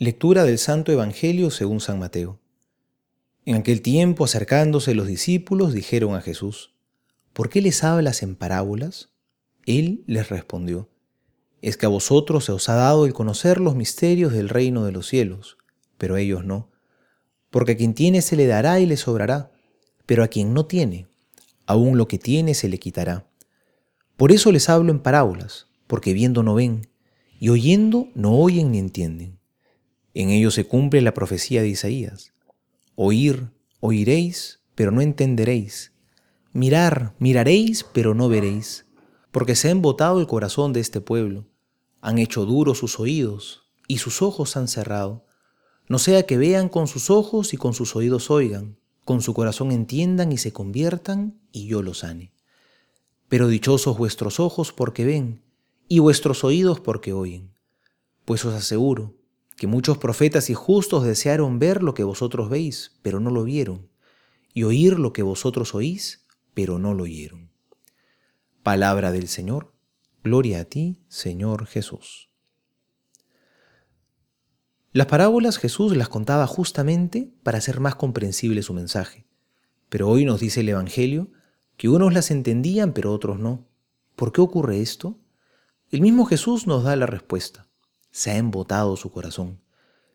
Lectura del Santo Evangelio según San Mateo. En aquel tiempo, acercándose los discípulos, dijeron a Jesús, ¿por qué les hablas en parábolas? Él les respondió, es que a vosotros se os ha dado el conocer los misterios del reino de los cielos, pero a ellos no. Porque a quien tiene se le dará y le sobrará, pero a quien no tiene, aún lo que tiene se le quitará. Por eso les hablo en parábolas, porque viendo no ven, y oyendo no oyen ni entienden. En ello se cumple la profecía de Isaías. Oír, oiréis, pero no entenderéis. Mirar, miraréis, pero no veréis. Porque se ha embotado el corazón de este pueblo. Han hecho duros sus oídos, y sus ojos han cerrado. No sea que vean con sus ojos y con sus oídos oigan, con su corazón entiendan y se conviertan, y yo los sane. Pero dichosos vuestros ojos porque ven, y vuestros oídos porque oyen. Pues os aseguro, que muchos profetas y justos desearon ver lo que vosotros veis, pero no lo vieron, y oír lo que vosotros oís, pero no lo oyeron. Palabra del Señor, gloria a ti, Señor Jesús. Las parábolas Jesús las contaba justamente para hacer más comprensible su mensaje, pero hoy nos dice el Evangelio que unos las entendían pero otros no. ¿Por qué ocurre esto? El mismo Jesús nos da la respuesta se ha embotado su corazón.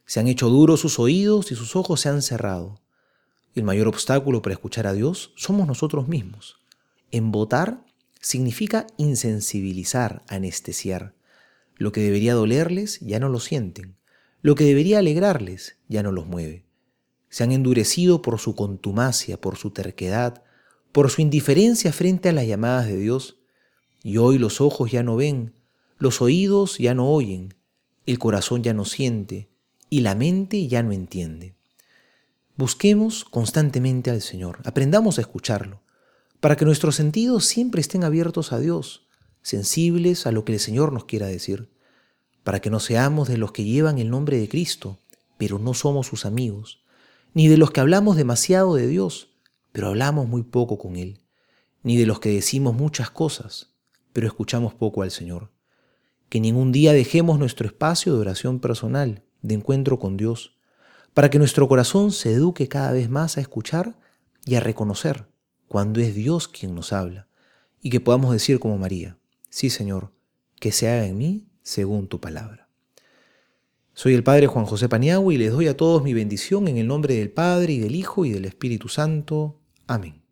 Se han hecho duros sus oídos y sus ojos se han cerrado. El mayor obstáculo para escuchar a Dios somos nosotros mismos. Embotar significa insensibilizar, anestesiar. Lo que debería dolerles ya no lo sienten. Lo que debería alegrarles ya no los mueve. Se han endurecido por su contumacia, por su terquedad, por su indiferencia frente a las llamadas de Dios. Y hoy los ojos ya no ven, los oídos ya no oyen, el corazón ya no siente y la mente ya no entiende. Busquemos constantemente al Señor, aprendamos a escucharlo, para que nuestros sentidos siempre estén abiertos a Dios, sensibles a lo que el Señor nos quiera decir, para que no seamos de los que llevan el nombre de Cristo, pero no somos sus amigos, ni de los que hablamos demasiado de Dios, pero hablamos muy poco con Él, ni de los que decimos muchas cosas, pero escuchamos poco al Señor que ningún día dejemos nuestro espacio de oración personal, de encuentro con Dios, para que nuestro corazón se eduque cada vez más a escuchar y a reconocer cuando es Dios quien nos habla, y que podamos decir como María, sí Señor, que se haga en mí según tu palabra. Soy el Padre Juan José Paniagua y les doy a todos mi bendición en el nombre del Padre y del Hijo y del Espíritu Santo. Amén.